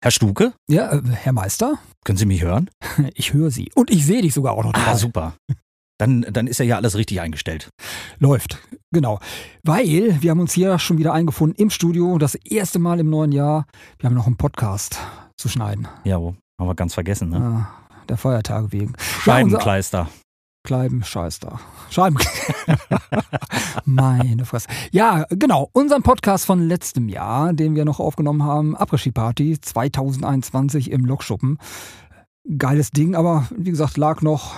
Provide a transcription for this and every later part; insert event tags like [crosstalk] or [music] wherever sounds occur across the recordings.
Herr Stuke, Ja, äh, Herr Meister, können Sie mich hören? [laughs] ich höre Sie. Und ich sehe dich sogar auch noch dabei. Ah, super. Dann, dann ist ja hier alles richtig eingestellt. Läuft, genau. Weil wir haben uns hier schon wieder eingefunden im Studio, das erste Mal im neuen Jahr. Wir haben noch einen Podcast zu schneiden. Ja? Haben wir ganz vergessen, ne? Ah, der Feiertage wegen. Scheibenkleister. Kleiben, Scheiß da. Scheiben. [laughs] Meine Fresse. Ja, genau. Unseren Podcast von letztem Jahr, den wir noch aufgenommen haben, Après Party 2021 im Lokschuppen. Geiles Ding, aber wie gesagt, lag noch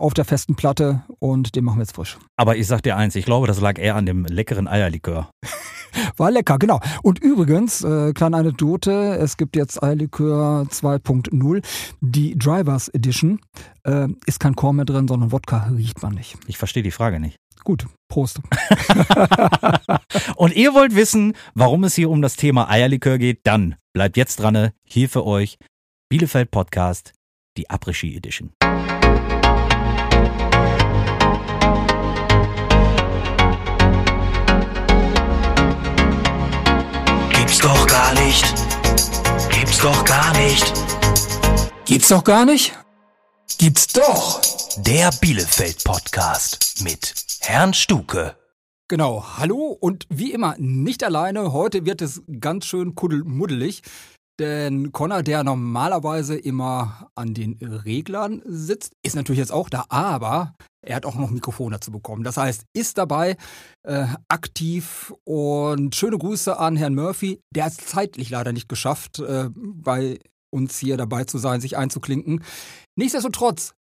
auf der festen Platte und den machen wir jetzt frisch. Aber ich sag dir eins, ich glaube, das lag eher an dem leckeren Eierlikör. [laughs] War lecker, genau. Und übrigens, äh, kleine Anekdote, es gibt jetzt Eierlikör 2.0, die Drivers Edition. Äh, ist kein Korn mehr drin, sondern Wodka riecht man nicht. Ich verstehe die Frage nicht. Gut, Prost. [laughs] Und ihr wollt wissen, warum es hier um das Thema Eierlikör geht? Dann bleibt jetzt dran. Hier für euch Bielefeld Podcast, die Après-Ski Edition. Gar nicht. Gibt's doch gar nicht. Gibt's doch gar nicht? Gibt's doch. Der Bielefeld Podcast mit Herrn Stuke. Genau, hallo und wie immer nicht alleine. Heute wird es ganz schön kuddelmuddelig, denn Connor, der normalerweise immer an den Reglern sitzt, ist natürlich jetzt auch da, aber er hat auch noch ein Mikrofon dazu bekommen. Das heißt, ist dabei äh, aktiv und schöne Grüße an Herrn Murphy. Der hat es zeitlich leider nicht geschafft, äh, bei uns hier dabei zu sein, sich einzuklinken. Nichtsdestotrotz,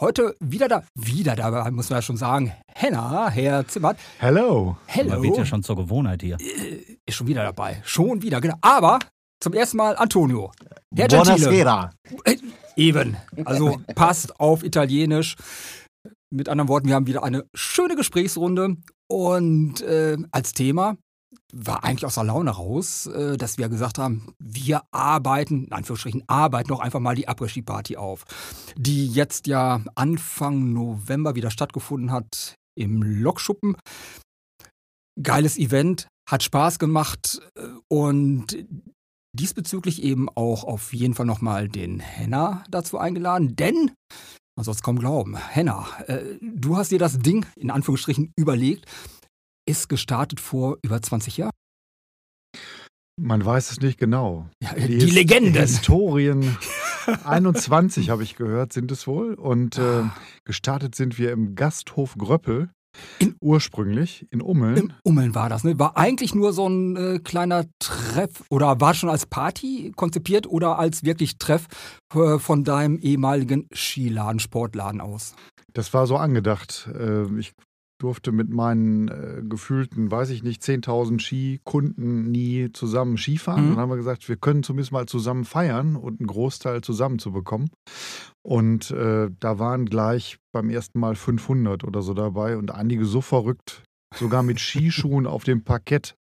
heute wieder da, wieder dabei, muss man ja schon sagen. Henna, Herr Zimmert. Hello. Hello. Man wird ja schon zur Gewohnheit hier. Ist schon wieder dabei. Schon wieder, genau. Aber zum ersten Mal Antonio. Herr. Buonasera. Äh, Eben. Also passt auf Italienisch. Mit anderen Worten, wir haben wieder eine schöne Gesprächsrunde. Und äh, als Thema war eigentlich aus der Laune raus, äh, dass wir gesagt haben, wir arbeiten, in Anführungsstrichen, arbeiten doch einfach mal die Après-Ski-Party auf, die jetzt ja Anfang November wieder stattgefunden hat im Lokschuppen. Geiles Event, hat Spaß gemacht äh, und diesbezüglich eben auch auf jeden Fall nochmal den Henna dazu eingeladen, denn, man soll es kaum glauben, Henna, äh, du hast dir das Ding in Anführungsstrichen überlegt, ist gestartet vor über 20 Jahren. Man weiß es nicht genau. Ja, die Legenden. Historien [laughs] 21 habe ich gehört, sind es wohl. Und äh, gestartet sind wir im Gasthof Gröppel. In- ursprünglich in Ummeln. Im Ummeln war das, ne? War eigentlich nur so ein äh, kleiner Treff oder war schon als Party konzipiert oder als wirklich Treff äh, von deinem ehemaligen Skiladen, Sportladen aus? Das war so angedacht. Äh, ich durfte mit meinen äh, gefühlten, weiß ich nicht, 10.000 Skikunden nie zusammen Skifahren. Mhm. Dann haben wir gesagt, wir können zumindest mal zusammen feiern und einen Großteil zusammen zu bekommen. Und äh, da waren gleich beim ersten Mal 500 oder so dabei und einige so verrückt, sogar mit [laughs] Skischuhen auf dem Parkett.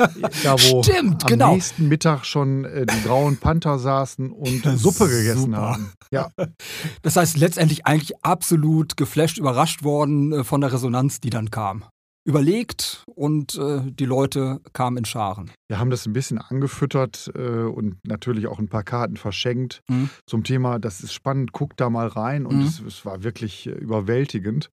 [laughs] Da, wo Stimmt, am genau. nächsten Mittag schon äh, die grauen Panther saßen und [laughs] Suppe gegessen Super. haben. Ja, [laughs] Das heißt, letztendlich eigentlich absolut geflasht, überrascht worden äh, von der Resonanz, die dann kam. Überlegt und äh, die Leute kamen in Scharen. Wir haben das ein bisschen angefüttert äh, und natürlich auch ein paar Karten verschenkt Mhm. zum Thema, das ist spannend, guck da mal rein und Mhm. es, es war wirklich äh, überwältigend.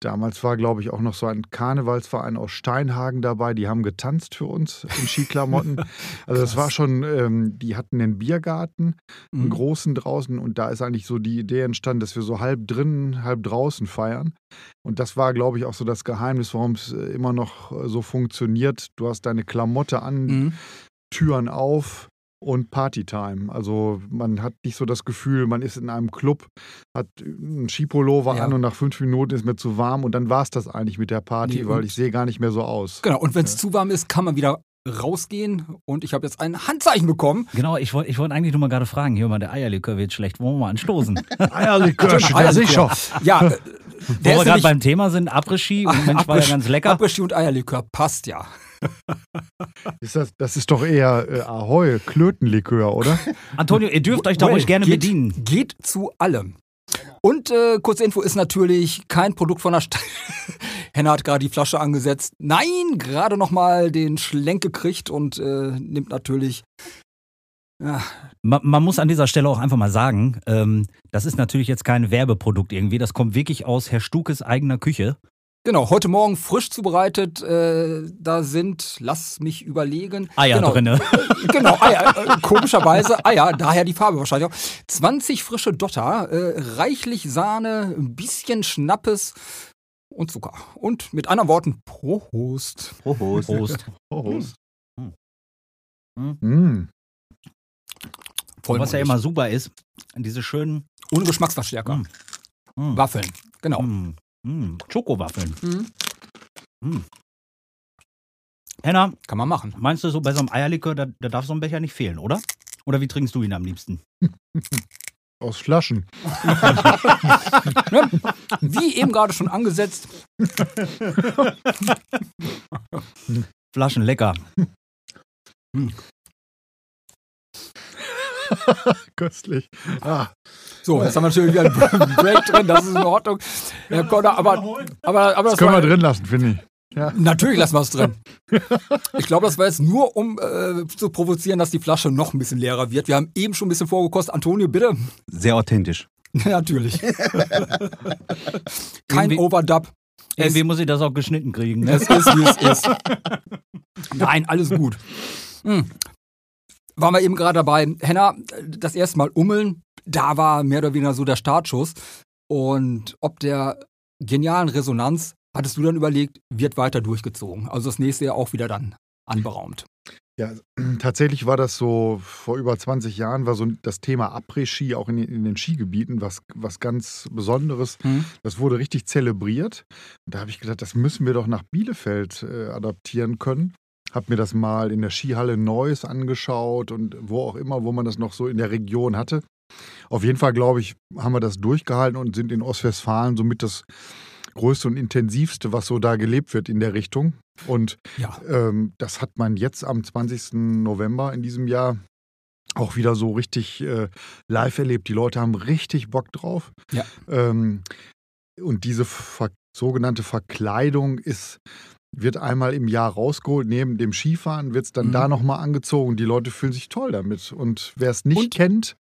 Damals war, glaube ich, auch noch so ein Karnevalsverein aus Steinhagen dabei, die haben getanzt für uns in Skiklamotten. [laughs] also das war schon, ähm, die hatten einen Biergarten, einen Mhm. großen draußen und da ist eigentlich so die Idee entstanden, dass wir so halb drinnen, halb draußen feiern. Und das war, glaube ich, auch so das Geheimnis, warum es äh, immer noch äh, so funktioniert. Du hast deine Klamotte an, Mhm. Türen auf und Partytime. Also man hat nicht so das Gefühl, man ist in einem Club, hat einen Skipullover Ja. an und nach fünf Minuten ist mir zu warm und dann war es das eigentlich mit der Party, Nee, weil ich sehe gar nicht mehr so aus. Genau, und wenn es Ja. zu warm ist, kann man wieder rausgehen. Und ich habe jetzt ein Handzeichen bekommen. Genau, ich wollte ich wollt eigentlich nur mal gerade fragen, hier mal der Eierlikör wird schlecht, wollen wir mal anstoßen? [laughs] Eierlikör, Eierlikör. sicher. Ja, äh, [laughs] Wo der wir ist gerade beim Thema sind, Après-Ski und Mensch war ja Après- ganz lecker. Après-Ski und Eierlikör passt ja. Ist das, das ist doch eher äh, Ahoi, Klötenlikör, oder? [laughs] Antonio, ihr dürft euch da Well, ruhig gerne geht, bedienen. Geht zu allem. Und äh, kurze Info ist natürlich kein Produkt von der Stadt. [laughs] Henna hat gerade die Flasche angesetzt. Nein, gerade noch mal den Schlenk gekriegt und äh, nimmt natürlich Ja, Man, man muss an dieser Stelle auch einfach mal sagen, ähm, das ist natürlich jetzt kein Werbeprodukt irgendwie. Das kommt wirklich aus Herr Stukes eigener Küche. Genau, heute Morgen frisch zubereitet. Äh, da sind, lass mich überlegen. Eier genau, drinne. [laughs] Genau, Eier. Äh, komischerweise Eier, daher die Farbe wahrscheinlich auch. 20 frische Dotter, äh, reichlich Sahne, ein bisschen Schnappes und Zucker. Und mit anderen Worten, Prost. Prost. Prost. Prost. [laughs] Hm. Mm. Voll Was ja immer super ist, diese schönen Ohne Geschmacksverstärker. Mm. mm, Waffeln, genau. Mm, mm, Schokowaffeln. Mhm. Mm. Henna, Kann man machen. meinst du so bei so einem Eierlikör, da, da darf so ein Becher nicht fehlen, oder? Oder wie trinkst du ihn am liebsten? [laughs] Aus Flaschen. [laughs] Wie eben gerade schon angesetzt. [laughs] Flaschen lecker. [laughs] Köstlich. Ah, So, jetzt haben wir natürlich wieder einen [laughs] Break drin, das ist in Ordnung. Herr Conner, aber, aber, aber das das können war, wir drin lassen, finde ich. Natürlich lassen wir es drin. [laughs] Ich glaube, das war jetzt nur, um äh, zu provozieren, dass die Flasche noch ein bisschen leerer wird. Wir haben eben schon ein bisschen vorgekostet. Antonio, bitte. Sehr authentisch. Natürlich. Kein Irgendwie- Overdub. Es, Irgendwie muss ich das auch geschnitten kriegen. Ne? es ist, wie es ist. Nein, alles gut. Hm. Waren wir eben gerade dabei. Henna, das erste Mal ummeln, da war mehr oder weniger so der Startschuss. Und ob der genialen Resonanz, hattest du dann überlegt, wird weiter durchgezogen. Also das nächste Jahr auch wieder dann anberaumt. Ja, [clears throat] tatsächlich war das so, vor über 20 Jahren war so das Thema Après-Ski auch in, den- in den Skigebieten was, was ganz Besonderes. Hm? Das wurde richtig zelebriert. Und da habe ich gedacht, das müssen wir doch nach Bielefeld äh, adaptieren können. Habe mir das mal in der Skihalle Neuss angeschaut und wo auch immer, wo man das noch so in der Region hatte. Auf jeden Fall, glaube ich, haben wir das durchgehalten und sind in Ostwestfalen somit das größte und intensivste, was so da gelebt wird in der Richtung. Und Ja. ähm, das hat man jetzt am 20. November in diesem Jahr auch wieder so richtig äh, live erlebt. Die Leute haben richtig Bock drauf. Ja. Ähm, und diese ver sogenannte Verkleidung ist, wird einmal im Jahr rausgeholt. Neben dem Skifahren wird es dann Mhm. da nochmal angezogen. Die Leute fühlen sich toll damit. Und wer es nicht Und- kennt,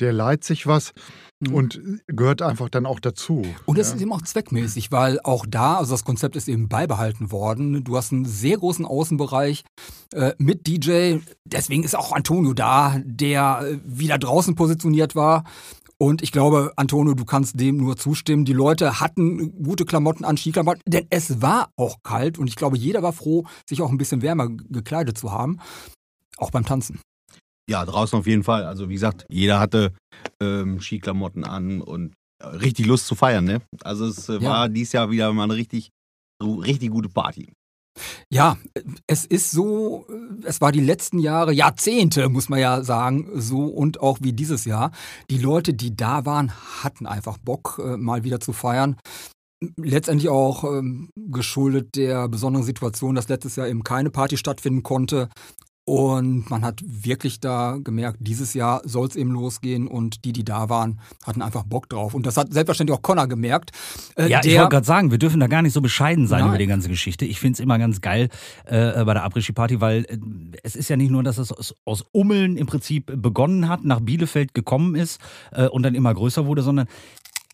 der leiht sich was Mhm. und gehört einfach dann auch dazu. Und es ja. ist eben auch zweckmäßig, weil auch da, also das Konzept ist eben beibehalten worden. Du hast einen sehr großen Außenbereich äh, mit DJ. Deswegen ist auch Antonio da, der äh, wieder draußen positioniert war. Und ich glaube, Antonio, du kannst dem nur zustimmen. Die Leute hatten gute Klamotten an, Skiklamotten, denn es war auch kalt und ich glaube, jeder war froh, sich auch ein bisschen wärmer gekleidet zu haben. Auch beim Tanzen. Ja, draußen auf jeden Fall. Also wie gesagt, jeder hatte ähm, Skiklamotten an und äh, richtig Lust zu feiern, ne? Also es äh, Ja. war dieses Jahr wieder mal eine richtig, richtig gute Party. Ja, es ist so, es war die letzten Jahre, Jahrzehnte, muss man ja sagen, so und auch wie dieses Jahr. Die Leute, die da waren, hatten einfach Bock, äh, mal wieder zu feiern. Letztendlich auch ähm, geschuldet der besonderen Situation, dass letztes Jahr eben keine Party stattfinden konnte. Und man hat wirklich da gemerkt, dieses Jahr soll es eben losgehen und die, die da waren, hatten einfach Bock drauf. Und das hat selbstverständlich auch Connor gemerkt. Äh, Ja, ich wollte gerade sagen, wir dürfen da gar nicht so bescheiden sein Nein. über die ganze Geschichte. Ich finde es immer ganz geil äh, bei der Après-Ski-Party, weil äh, es ist ja nicht nur, dass es aus, aus Ummeln im Prinzip begonnen hat, nach Bielefeld gekommen ist äh, und dann immer größer wurde, sondern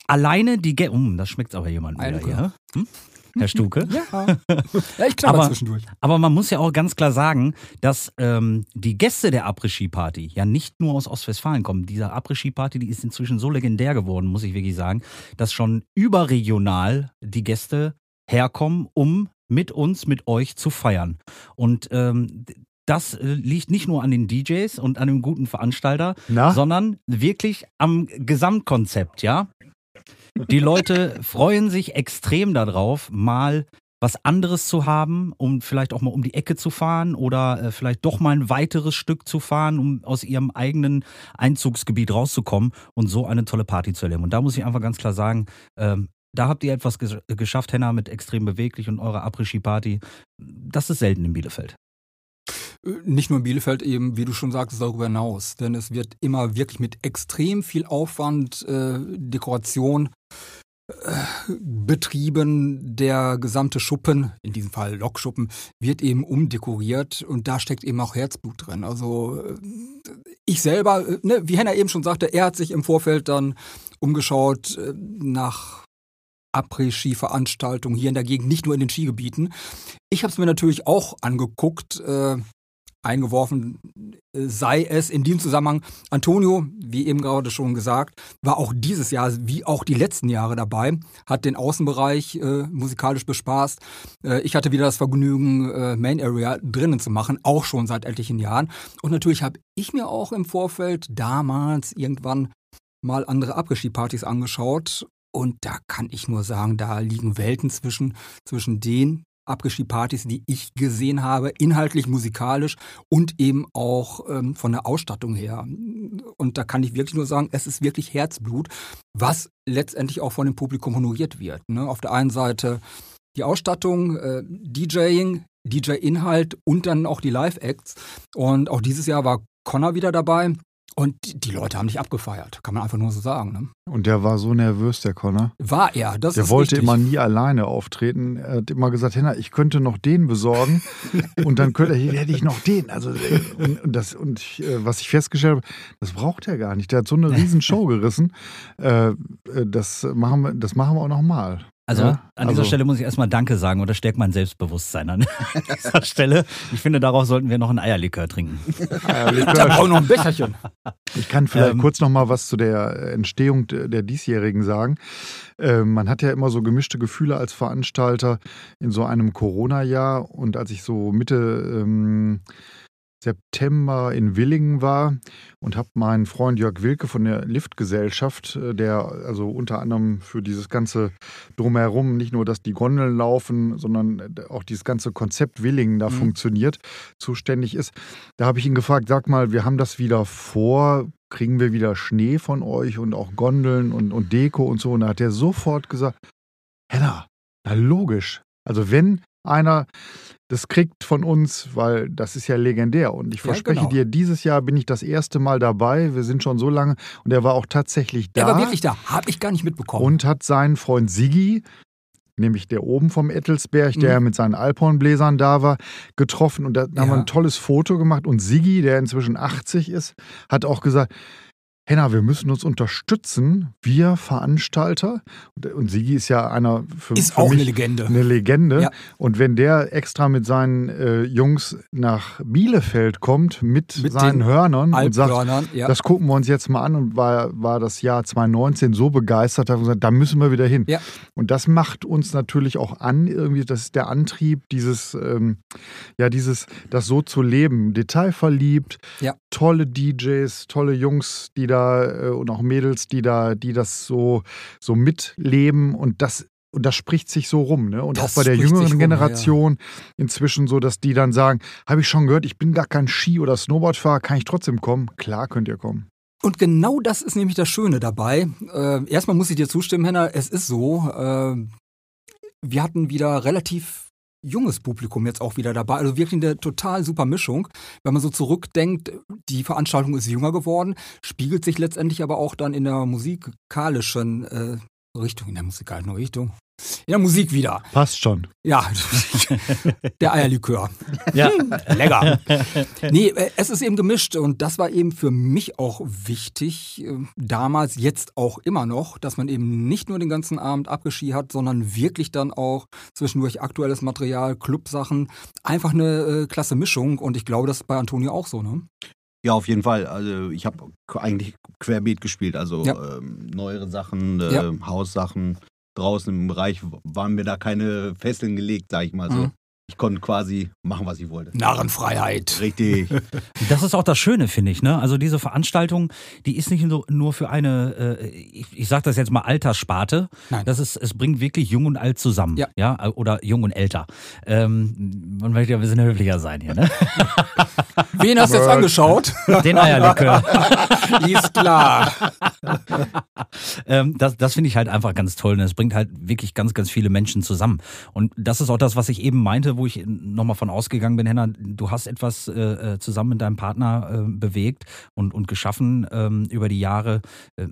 alleine die... Ge um, das schmeckt aber jemand wieder hier. Hm? Herr Stuke? Ja. ja, ich knabber Aber- zwischendurch. Aber man muss ja auch ganz klar sagen, dass ähm, die Gäste der Après-Ski-Party ja nicht nur aus Ostwestfalen kommen. Diese Après-Ski-Party, die ist inzwischen so legendär geworden, muss ich wirklich sagen, dass schon überregional die Gäste herkommen, um mit uns, mit euch zu feiern. Und ähm, das äh, liegt nicht nur an den DJs und an dem guten Veranstalter, Na? sondern wirklich am Gesamtkonzept, ja. Die Leute freuen sich extrem darauf, mal was anderes zu haben, um vielleicht auch mal um die Ecke zu fahren oder äh, vielleicht doch mal ein weiteres Stück zu fahren, um aus ihrem eigenen Einzugsgebiet rauszukommen und so eine tolle Party zu erleben. Und da muss ich einfach ganz klar sagen, ähm, da habt ihr etwas ges geschafft, Henna, mit extrem beweglich und eurer Après-Ski-Party. Das ist selten in Bielefeld. Äh, Nicht nur in Bielefeld eben, wie du schon sagtest, darüber hinaus. Denn es wird immer wirklich mit extrem viel Aufwand, äh, Dekoration betrieben. Der gesamte Schuppen, in diesem Fall Lokschuppen, wird eben umdekoriert und da steckt eben auch Herzblut drin. Also äh, ich selber, äh, ne, wie Henna eben schon sagte, er hat sich im Vorfeld dann umgeschaut äh, nach Après-Ski-Veranstaltungen hier in der Gegend, nicht nur in den Skigebieten. Ich habe es mir natürlich auch angeguckt, äh, eingeworfen, äh, sei es in diesem Zusammenhang. Antonio, wie eben gerade schon gesagt, war auch dieses Jahr, wie auch die letzten Jahre dabei, hat den Außenbereich äh, musikalisch bespaßt. Äh, ich hatte wieder das Vergnügen, äh, Main Area drinnen zu machen, auch schon seit etlichen Jahren. Und natürlich habe ich mir auch im Vorfeld damals irgendwann mal andere Abgeschiedpartys angeschaut. Und da kann ich nur sagen, da liegen Welten zwischen, zwischen den Abgeschiedpartys, die ich gesehen habe, inhaltlich, musikalisch und eben auch ähm, von der Ausstattung her. Und da kann ich wirklich nur sagen, es ist wirklich Herzblut, was letztendlich auch von dem Publikum honoriert wird. Ne? Auf der einen Seite die Ausstattung, äh, DJing, DJ-Inhalt und dann auch die Live-Acts. Und auch dieses Jahr war Connor wieder dabei. Und die Leute haben dich abgefeiert, kann man einfach nur so sagen. Ne? Und der war so nervös, der Connor. War er, das Der ist wollte richtig. immer nie alleine auftreten. Er hat immer gesagt, Henna, ich könnte noch den besorgen [laughs] und dann könnte hätte ich noch den. Also und, das und ich, äh, was ich festgestellt habe, das braucht er gar nicht. Der hat so eine [laughs] riesen Show gerissen. Äh, äh, das machen wir, das machen wir auch noch mal. Also Ja, an dieser also- Stelle muss ich erstmal Danke sagen das stärkt mein Selbstbewusstsein an [laughs] dieser Stelle. Ich finde, darauf sollten wir noch einen Eierlikör trinken. [laughs] Brauche ich noch ein Becherchen. Ich kann vielleicht Ähm, kurz noch mal was zu der Entstehung d- der diesjährigen sagen. Ähm, man hat ja immer so gemischte Gefühle als Veranstalter in so einem Corona-Jahr. Und als ich so Mitte ähm, September in Willingen war und habe meinen Freund Jörg Wilke von der Liftgesellschaft, äh, der also unter anderem für dieses ganze Drumherum, nicht nur, dass die Gondeln laufen, sondern äh, auch dieses ganze Konzept Willingen da Mhm. funktioniert, zuständig ist. Da habe ich ihn gefragt, sag mal, wir haben das wieder vor, kriegen wir wieder Schnee von euch und auch Gondeln und, und Deko und so. Und da hat er sofort gesagt, Henna, na logisch. Also wenn einer das kriegt von uns, weil das ist ja legendär. Und ich Ja, verspreche genau. dir, dieses Jahr bin ich das erste Mal dabei. Wir sind schon so lange und er war auch tatsächlich da Der war wirklich da, habe ich gar nicht mitbekommen. und hat seinen Freund Siggi, nämlich der oben vom Ettelsberg, der Mhm. ja mit seinen Alphornbläsern da war, getroffen. Und da haben wir Ja. ein tolles Foto gemacht. Und Siggi, der inzwischen 80 ist, hat auch gesagt, Henna, wir müssen uns unterstützen, wir Veranstalter. Und, und Sigi ist ja einer für, ist für auch mich eine Legende. eine Legende. Ja. Und wenn der extra mit seinen äh, Jungs nach Bielefeld kommt, mit, Mit seinen Hörnern und sagt, ja. das gucken wir uns jetzt mal an und war, war das Jahr 2019 so begeistert, wir gesagt, da müssen wir wieder hin. Ja. Und das macht uns natürlich auch an, irgendwie, das ist der Antrieb, dieses, ähm, ja, dieses, das so zu leben, detailverliebt, tolle DJs, tolle Jungs, die da äh, und auch Mädels, die da, die das so, so mitleben und das und das spricht sich so rum, ne? Und Das auch bei der jüngeren rum, ja, ja. Generation inzwischen so, dass die dann sagen, habe ich schon gehört, ich bin gar kein Ski- oder Snowboardfahrer, kann ich trotzdem kommen? Klar könnt ihr kommen. Und genau das ist nämlich das Schöne dabei. Äh, erstmal muss ich dir zustimmen, Henna, es ist so, äh, wir hatten wieder relativ junges Publikum jetzt auch wieder dabei. Also wirklich eine total super Mischung. Wenn man so zurückdenkt, die Veranstaltung ist jünger geworden, spiegelt sich letztendlich aber auch dann in der musikalischen äh, Richtung, in der musikalischen Richtung, in der Musik wieder. Passt schon. Ja, [laughs] der Eierlikör. Ja. [laughs] Lecker. Nee, äh, es ist eben gemischt und das war eben für mich auch wichtig, äh, damals, jetzt auch immer noch, dass man eben nicht nur den ganzen Abend Abgeski hat, sondern wirklich dann auch zwischendurch aktuelles Material, Clubsachen, einfach eine äh, klasse Mischung und ich glaube, das ist bei Antonio auch so, ne? Ja, auf jeden Fall. Also ich habe eigentlich querbeet gespielt. Also Ja. ähm, neuere Sachen, äh, Ja. Haussachen. Draußen im Bereich waren mir da keine Fesseln gelegt, sag ich mal so. Mhm. Ich konnte quasi machen, was ich wollte. Narrenfreiheit. Richtig. [laughs] Das ist auch das Schöne, finde ich. Ne? Also diese Veranstaltung, die ist nicht so, nur für eine, äh, ich, ich sage das jetzt mal Alterssparte. Nein. Das ist, es bringt wirklich Jung und Alt zusammen. Ja. oder Jung und Älter. Ähm, man möchte ja ein bisschen höflicher sein hier. Ne? [laughs] Wen hast du jetzt angeschaut? [laughs] Den Eierlikör. Ist klar. ähm, das das finde ich halt einfach ganz toll. Und es bringt halt wirklich ganz, ganz viele Menschen zusammen. Und das ist auch das, was ich eben meinte, wo ich nochmal von ausgegangen bin, Henna, du hast etwas äh, äh, zusammen mit deinem Partner äh, bewegt und, und geschaffen ähm, über die Jahre. Äh,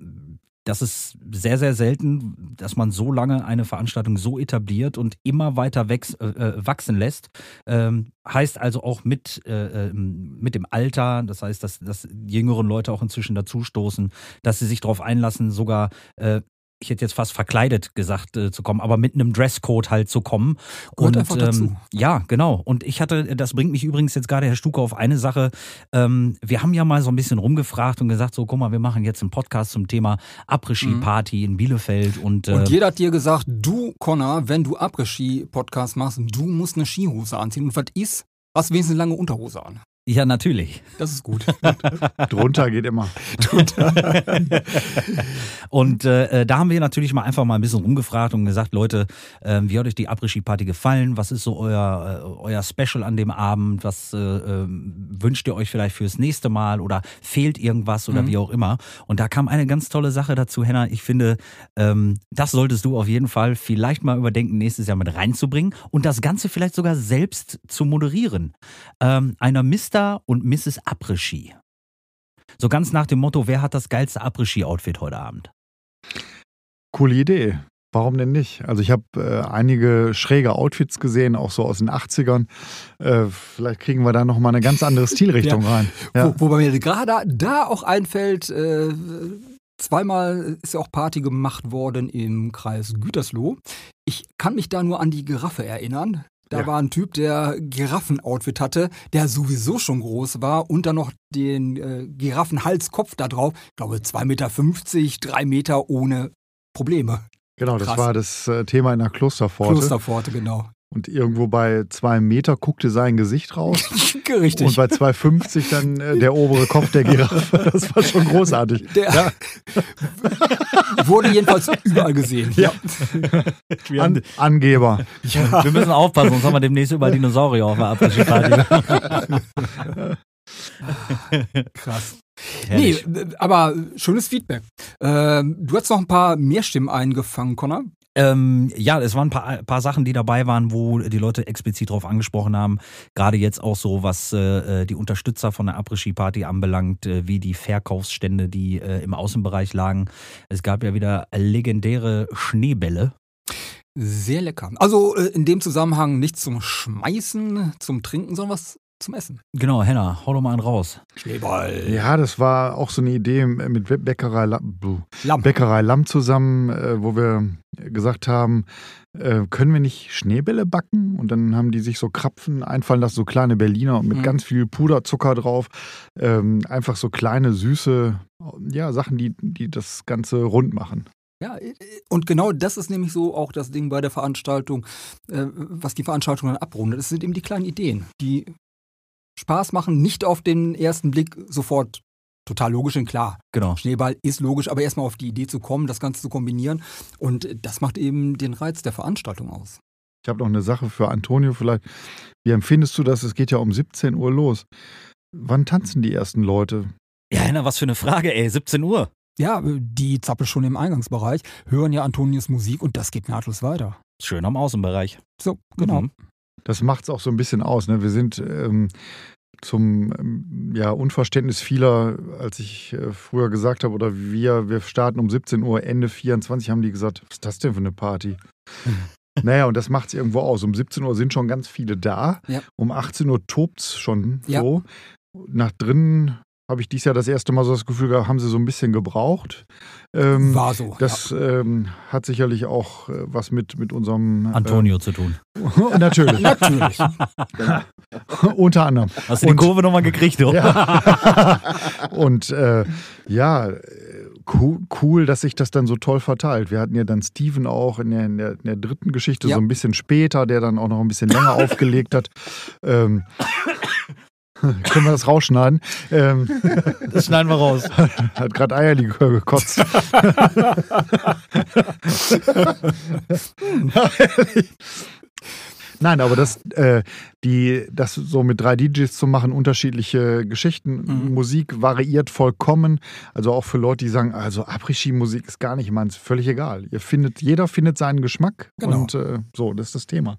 das ist sehr, sehr selten, dass man so lange eine Veranstaltung so etabliert und immer weiter wächs, äh, äh wachsen lässt. Ähm, heißt also auch mit, äh, ähm, mit dem Alter, das heißt, dass, dass jüngeren Leute auch inzwischen dazustoßen, dass sie sich darauf einlassen, sogar äh, ich hätte jetzt fast verkleidet gesagt äh, zu kommen, aber mit einem Dresscode halt zu kommen. Und dazu. Ähm, ja, genau. Und ich hatte, das bringt mich übrigens jetzt gerade, Herr Stuke, auf eine Sache. Ähm, wir haben ja mal so ein bisschen rumgefragt und gesagt, so, guck mal, wir machen jetzt einen Podcast zum Thema Après-Ski-Party in Bielefeld. Und, äh, Und jeder hat dir gesagt, du, Connor, wenn du Après-Ski-Podcast machst, du musst eine Skihose anziehen. Und was ist? Hast wenigstens lange Unterhose an. Ja, natürlich. Das ist gut. [laughs] Drunter geht immer. Und äh, da haben wir natürlich mal einfach mal ein bisschen rumgefragt und gesagt, Leute, äh, wie hat euch die Après-Ski-Party gefallen? Was ist so euer, äh, euer Special an dem Abend? Was äh, äh, wünscht ihr euch vielleicht fürs nächste Mal oder fehlt irgendwas oder Mhm. wie auch immer? Und da kam eine ganz tolle Sache dazu, Henna. Ich finde, ähm, das solltest du auf jeden Fall vielleicht mal überdenken, nächstes Jahr mit reinzubringen und das Ganze vielleicht sogar selbst zu moderieren. Ähm, einer Mr. und Mrs. Après-Ski. So ganz nach dem Motto, wer hat das geilste Après-Ski-Outfit heute Abend? Coole Idee. Warum denn nicht? Also ich habe äh, einige schräge Outfits gesehen, auch so aus den 80ern. Äh, vielleicht kriegen wir da nochmal eine ganz andere [laughs] Stilrichtung rein. Ja. Wo, wobei mir gerade da auch einfällt, äh, zweimal ist ja auch Party gemacht worden im Kreis Gütersloh. Ich kann mich da nur an die Giraffe erinnern. Da Ja. war ein Typ, der Giraffenoutfit hatte, der sowieso schon groß war und dann noch den äh, Giraffenhalskopf da drauf. Ich glaube 2,50 Meter, 3 Meter ohne Probleme. Genau, das Krass. war das äh, Thema in der Klosterpforte. Klosterpforte, genau. Und irgendwo bei zwei Meter guckte sein Gesicht raus. [laughs] Richtig. Und bei 2,50 dann äh, der obere Kopf der Giraffe. [laughs] Das war schon großartig. der [laughs] wurde jedenfalls überall gesehen. Ja. Wir, An Angeber. wir müssen aufpassen, sonst haben wir demnächst überall Dinosaurier auf der Après-Ski-Party. Krass. Herrlich. Nee, aber schönes Feedback. Ähm, du hast noch ein paar mehr Stimmen eingefangen, Connor. Ähm, ja, es waren ein paar, paar Sachen, die dabei waren, wo die Leute explizit drauf angesprochen haben. Gerade jetzt auch so, was äh, die Unterstützer von der Après-Ski-Party anbelangt, äh, wie die Verkaufsstände, die äh, im Außenbereich lagen. Es gab ja wieder legendäre Schneebälle. Sehr lecker. Also äh, in dem Zusammenhang nicht zum Schmeißen, zum Trinken, sondern was zum Essen. Genau, Henna, hau doch mal einen raus. Schneeball. Ja, das war auch so eine Idee mit Bäckerei Lamm, Lamm. Bäckerei Lamm zusammen, äh, wo wir gesagt haben, äh, können wir nicht Schneebälle backen? Und dann haben die sich so Krapfen einfallen lassen, so kleine Berliner und mit Mhm. ganz viel Puderzucker drauf. Ähm, einfach so kleine, süße ja, Sachen, die, die das Ganze rund machen. Ja, äh, und genau das ist nämlich so auch das Ding bei der Veranstaltung, äh, was die Veranstaltung dann abrundet. Es sind eben die kleinen Ideen, die Spaß machen, nicht auf den ersten Blick sofort total logisch und klar. Genau. Schneeball ist logisch, aber erstmal auf die Idee zu kommen, das Ganze zu kombinieren. Und das macht eben den Reiz der Veranstaltung aus. Ich habe noch eine Sache für Antonio vielleicht. Wie empfindest du das? Es geht ja um 17 Uhr los. Wann tanzen die ersten Leute? Ja, Henna, was für eine Frage, ey. 17 Uhr. Ja, die zappel schon im Eingangsbereich, hören ja Antonius Musik und das geht nahtlos weiter. Schön am Außenbereich. So, genau. Mhm. Das macht es auch so ein bisschen aus. Ne? Wir sind ähm, zum ähm, ja, Unverständnis vieler, als ich äh, früher gesagt habe, oder wir, wir starten um 17 Uhr, Ende 24, haben die gesagt, was ist das denn für eine Party? [laughs] naja, und das macht es irgendwo aus. Um 17 Uhr sind schon ganz viele da. Ja. Um 18 Uhr tobt es schon Ja. so. Nach drinnen habe ich dies Jahr das erste Mal so das Gefühl gehabt, haben sie so ein bisschen gebraucht. Ähm, War so. das ähm, hat sicherlich auch äh, was mit, mit unserem Antonio zu tun. Äh, [laughs] natürlich, ja. Natürlich. [laughs] unter anderem. Hast du die Und- Kurve nochmal gekriegt, du? Ja. [laughs] Und äh, ja, äh, cool, cool, dass sich das dann so toll verteilt. Wir hatten ja dann Steven auch in der, in der, in der dritten Geschichte Ja. so ein bisschen später, der dann auch noch ein bisschen länger aufgelegt hat. Ähm, [laughs] können wir das rausschneiden? Ähm, [laughs] Das schneiden wir raus. [laughs] hat gerade Eierlikör gekotzt. Nein, aber das, äh, die, das so mit drei DJs zu machen, unterschiedliche Geschichten, Mhm. Musik variiert vollkommen. Also auch für Leute, die sagen, also Après-Ski-Musik ist gar nicht meins, völlig egal. Ihr findet, jeder findet seinen Geschmack Genau. und äh, so, das ist das Thema.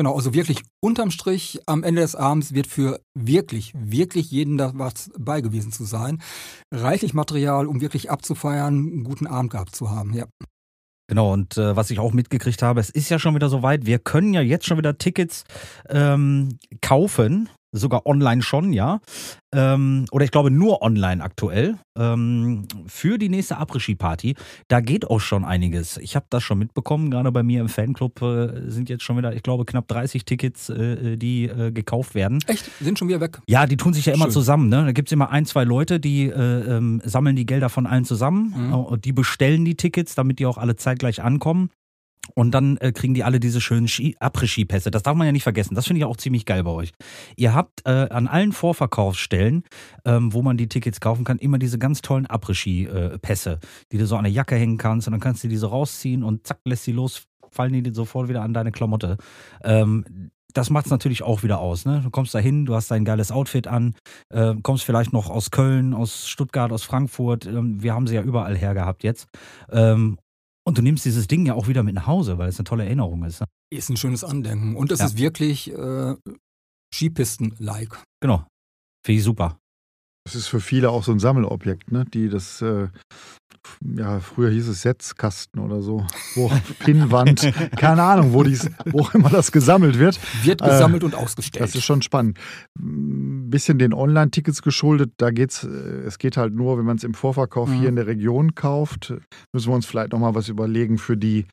Genau, also wirklich unterm Strich am Ende des Abends wird für wirklich, wirklich jeden da was bei gewesen zu sein. Reichlich Material, um wirklich abzufeiern, einen guten Abend gehabt zu haben. Ja. Genau, und äh, was ich auch mitgekriegt habe, es ist ja schon wieder soweit, wir können ja jetzt schon wieder Tickets ähm, kaufen, sogar online schon, ja. Ähm, oder ich glaube nur online aktuell ähm, für die nächste Après-Ski-Party. Da geht auch schon einiges. Ich habe das schon mitbekommen, gerade bei mir im Fanclub äh, sind jetzt schon wieder, ich glaube, knapp 30 Tickets, äh, die äh, gekauft werden. Echt? Sind schon wieder weg? Ja, die tun sich ja immer Schön. zusammen. Ne? Da gibt's immer ein, zwei Leute, die äh, ähm, sammeln die Gelder von allen zusammen Mhm. äh, und die bestellen die Tickets, damit die auch alle zeitgleich ankommen. Und dann äh, kriegen die alle diese schönen Ski- Après-Ski-Pässe. Das darf man ja nicht vergessen. Das finde ich auch ziemlich geil bei euch. Ihr habt äh, an allen Vorverkaufsstellen, ähm, wo man die Tickets kaufen kann, immer diese ganz tollen Après-Ski-Pässe, die du so an der Jacke hängen kannst und dann kannst du diese rausziehen und zack, lässt sie los, fallen die sofort wieder an deine Klamotte. Ähm, das macht es natürlich auch wieder aus. Ne? Du kommst da hin, du hast dein geiles Outfit an, äh, kommst vielleicht noch aus Köln, aus Stuttgart, aus Frankfurt. Ähm, wir haben sie ja überall her gehabt jetzt. Ähm, und du nimmst dieses Ding ja auch wieder mit nach Hause, weil es eine tolle Erinnerung ist. Ne? Ist ein schönes Andenken. Und es Ja. ist wirklich äh, Skipisten-like. Genau. Finde ich super. Das ist für viele auch so ein Sammelobjekt, ne? Die das, äh, ja, früher hieß es Setzkasten oder so. Wo Pinnwand, keine Ahnung, wo, dies, wo immer das gesammelt wird. Wird Äh, gesammelt und ausgestellt. Das ist schon spannend. Ein bisschen den Online-Tickets geschuldet, da geht's, äh, es geht halt nur, wenn man es im Vorverkauf Mhm. hier in der Region kauft, müssen wir uns vielleicht nochmal was überlegen für die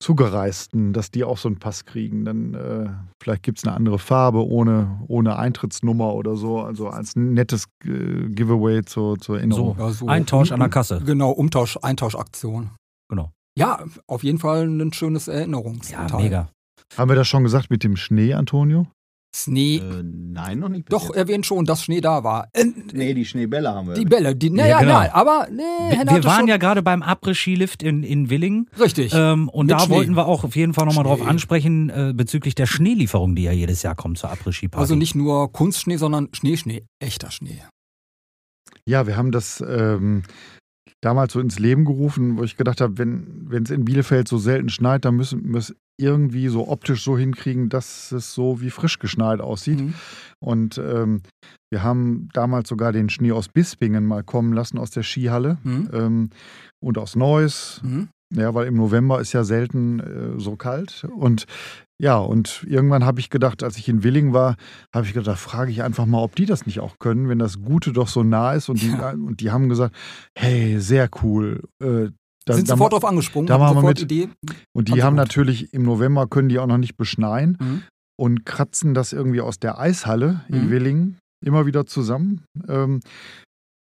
Zugereisten, dass die auch so einen Pass kriegen. Dann äh, vielleicht gibt es eine andere Farbe ohne, ohne Eintrittsnummer oder so. Also als nettes äh, Giveaway zur, zur Erinnerung. So. Ja, so Eintausch an der Kasse. Genau, Umtausch, Eintauschaktion. Genau. Ja, auf jeden Fall ein schönes Erinnerungsteil. Ja, mega. Haben wir das schon gesagt mit dem Schnee, Antonio? Schnee, Äh, nein, noch nicht. doch, jetzt. erwähnt schon, dass Schnee da war. Äh, nee, die Schneebälle haben wir. die Bälle, die, Ja, naja, genau. nein, aber nee, Wir, wir waren schon, ja gerade beim Après-Ski-Lift in, in Willingen. richtig. Ähm, und Mit da Schnee. wollten wir auch auf jeden Fall nochmal drauf ansprechen, äh, bezüglich der Schneelieferung, die ja jedes Jahr kommt zur Après-Ski-Party. also nicht nur Kunstschnee, sondern Schneeschnee, echter Schnee. Ja, wir haben das ähm, damals so ins Leben gerufen, wo ich gedacht habe, wenn es in Bielefeld so selten schneit, dann müssen wir es irgendwie so optisch so hinkriegen, dass es so wie frisch geschneit aussieht. Mhm. Und ähm, wir haben damals sogar den Schnee aus Bispingen mal kommen lassen aus der Skihalle Mhm. ähm, und aus Neuss. Mhm. Ja, weil im November ist ja selten äh, so kalt. Und ja, und irgendwann habe ich gedacht, als ich in Willing war, habe ich gedacht, da frage ich einfach mal, ob die das nicht auch können, wenn das Gute doch so nah ist. Und die, und die haben gesagt, hey, sehr cool. Äh, da, Sind da, sofort drauf angesprungen, da haben sofort mit. Idee. und die haben sie haben natürlich im November können die auch noch nicht beschneien Mhm. und kratzen das irgendwie aus der Eishalle in Mhm. Willingen immer wieder zusammen. Ähm,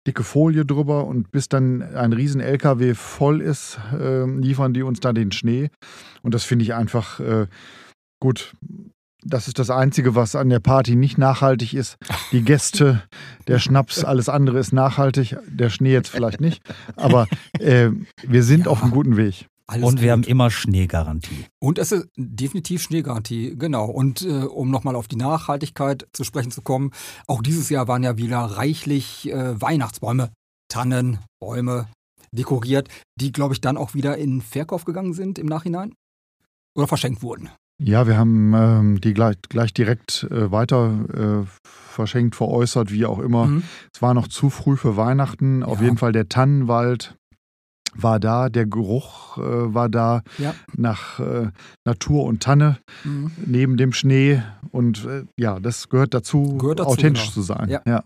dicke Folie drüber und bis dann ein riesen LKW voll ist, ähm, liefern die uns da den Schnee. Und das finde ich einfach äh, gut. Das ist das Einzige, was an der Party nicht nachhaltig ist. Die Gäste, der Schnaps, alles andere ist nachhaltig. Der Schnee jetzt vielleicht nicht. Aber äh, wir sind Ja. auf einem guten Weg. Alles und wir gut. haben immer Schneegarantie. Und es ist definitiv Schneegarantie, genau. Und äh, um nochmal auf die Nachhaltigkeit zu sprechen zu kommen, auch dieses Jahr waren ja wieder reichlich äh, Weihnachtsbäume, Tannen, Bäume dekoriert, die, glaube ich, dann auch wieder in Verkauf gegangen sind im Nachhinein oder verschenkt wurden. Ja, wir haben ähm, die gleich, gleich direkt äh, weiter äh, verschenkt, veräußert, wie auch immer. Mhm. Es war noch zu früh für Weihnachten. Auf Ja. jeden Fall der Tannenwald war da, der Geruch äh, war da Ja. nach äh, Natur und Tanne Mhm. neben dem Schnee. Und äh, ja, das gehört dazu, Gehört dazu, authentisch genau. zu sein. Ja. Ja.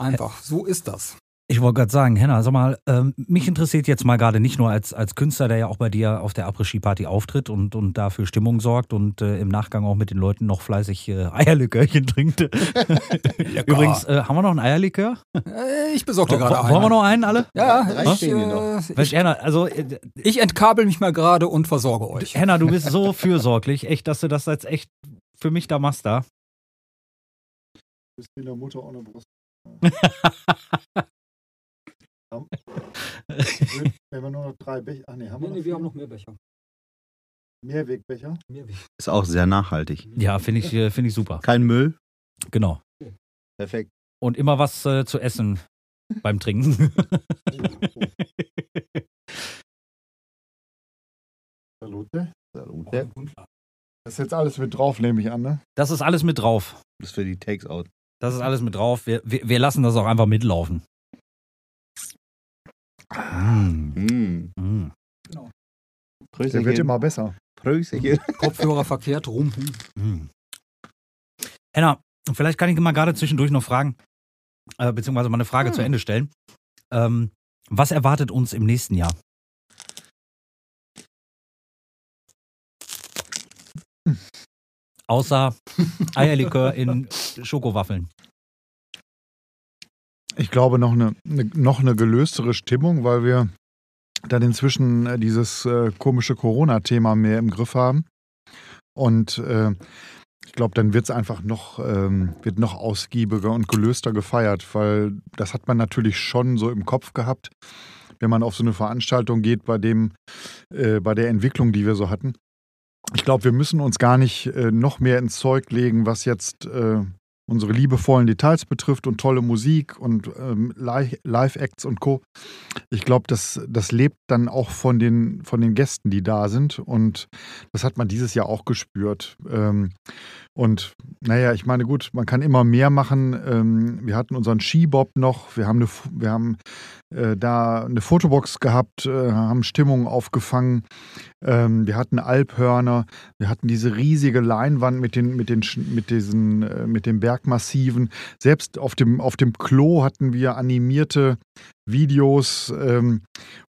Einfach, so ist das. Ich wollte gerade sagen, Henna, sag mal, ähm, mich interessiert jetzt mal gerade nicht nur als, als Künstler, der ja auch bei dir auf der Après-Ski-Party auftritt und, und dafür Stimmung sorgt und äh, im Nachgang auch mit den Leuten noch fleißig äh, [laughs] Eierlikörchen trinkt. [laughs] Übrigens, äh, haben wir noch ein Eierlikör? Äh, ich besorge dir Wollen gerade wir einen. noch einen alle? Ja, Drei ich, stehen noch. äh, Mensch, ich, Henna, also äh, ich entkabel mich mal gerade und versorge euch. [laughs] Henna, du bist so fürsorglich, echt, dass du das jetzt echt für mich da machst da. Bist wie der Mutter ohne Brust. Wenn wir nur noch drei Becher. Ach nee, haben wir noch, viele? noch mehr Becher. Mehrwegbecher. Ist auch sehr nachhaltig. Ja, finde ich, äh, finde ich super. Kein Müll. Genau. Perfekt. Und immer was äh, zu essen beim Trinken. [laughs] Salute. Salute. Das ist jetzt alles mit drauf, nehme ich an, ne? Das ist alles mit drauf. Das ist für die Takes out. Das ist alles mit drauf. Wir, wir, wir lassen das auch einfach mitlaufen. Mm. Mm. Mm. Der wird immer besser. Prösterchen. [laughs] Kopfhörer verkehrt rum. Mm. Enna, vielleicht kann ich mal gerade zwischendurch noch fragen, äh, beziehungsweise mal eine Frage zu Ende stellen. Ähm, was erwartet uns im nächsten Jahr? Außer Eierlikör in Schokowaffeln. Ich glaube, noch eine, eine, noch eine gelöstere Stimmung, weil wir dann inzwischen äh, dieses äh, komische Corona-Thema mehr im Griff haben. Und äh, ich glaube, dann wird es einfach noch, ähm, wird noch ausgiebiger und gelöster gefeiert, weil das hat man natürlich schon so im Kopf gehabt, wenn man auf so eine Veranstaltung geht, bei dem, äh, bei der Entwicklung, die wir so hatten. Ich glaube, wir müssen uns gar nicht äh, noch mehr ins Zeug legen, was jetzt äh, unsere liebevollen Details betrifft und tolle Musik und ähm, Li- Live-Acts und Co. Ich glaube, das, das lebt dann auch von den, von den Gästen, die da sind. Und das hat man dieses Jahr auch gespürt. Ähm, und naja, ich meine, gut, man kann immer mehr machen. Ähm, wir hatten unseren Skibob noch, wir haben, eine, wir haben äh, da eine Fotobox gehabt, äh, haben Stimmung aufgefangen. Ähm, wir hatten Alphörner, wir hatten diese riesige Leinwand mit den, mit den, mit diesen, äh, mit den Bergmassiven. Selbst auf dem, auf dem Klo hatten wir animierte Videos, ähm,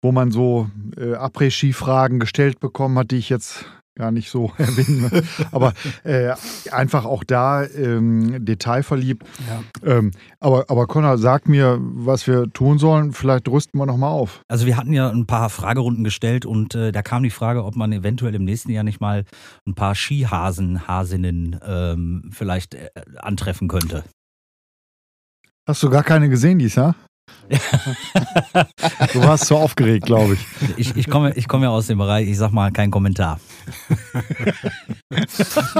wo man so äh, Après-Ski-Fragen gestellt bekommen hat, die ich jetzt gar nicht so [laughs] erwähnen will. Aber äh, einfach auch da ähm, detailverliebt. Ja. Ähm, aber, aber Connor, sag mir, was wir tun sollen. Vielleicht rüsten wir nochmal auf. Also wir hatten ja ein paar Fragerunden gestellt und äh, da kam die Frage, ob man eventuell im nächsten Jahr nicht mal ein paar Skihasen, Hasinnen ähm, vielleicht äh, antreffen könnte. Hast du gar keine gesehen dies Jahr? Du warst so aufgeregt, glaube ich. Ich, ich komme ich komme ja aus dem Bereich, ich sag mal kein Kommentar.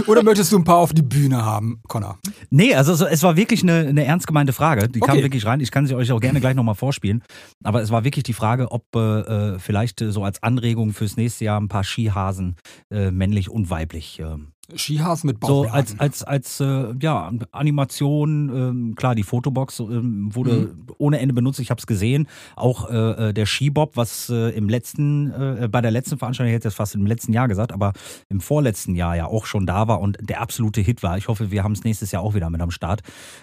Oder möchtest du ein paar auf die Bühne haben, Connor? Nee, also so, es war wirklich eine, eine ernst gemeinte Frage. Die kam Okay. wirklich rein. Ich kann sie euch auch gerne gleich nochmal vorspielen. Aber es war wirklich die Frage, ob äh, vielleicht äh, so als Anregung fürs nächste Jahr ein paar Skihasen, äh, männlich und weiblich, äh, Skihasen mit So Bauchladen. als, als, als äh, ja, Animation, ähm, klar, die Fotobox ähm, wurde ohne Ende benutzt, ich habe es gesehen. Auch äh, äh, der Skibob, was äh, im letzten, äh, bei der letzten Veranstaltung, ich hätte das fast im letzten Jahr gesagt, aber im vorletzten Jahr ja auch schon da war und der absolute Hit war. Ich hoffe, wir haben es nächstes Jahr auch wieder mit am Start.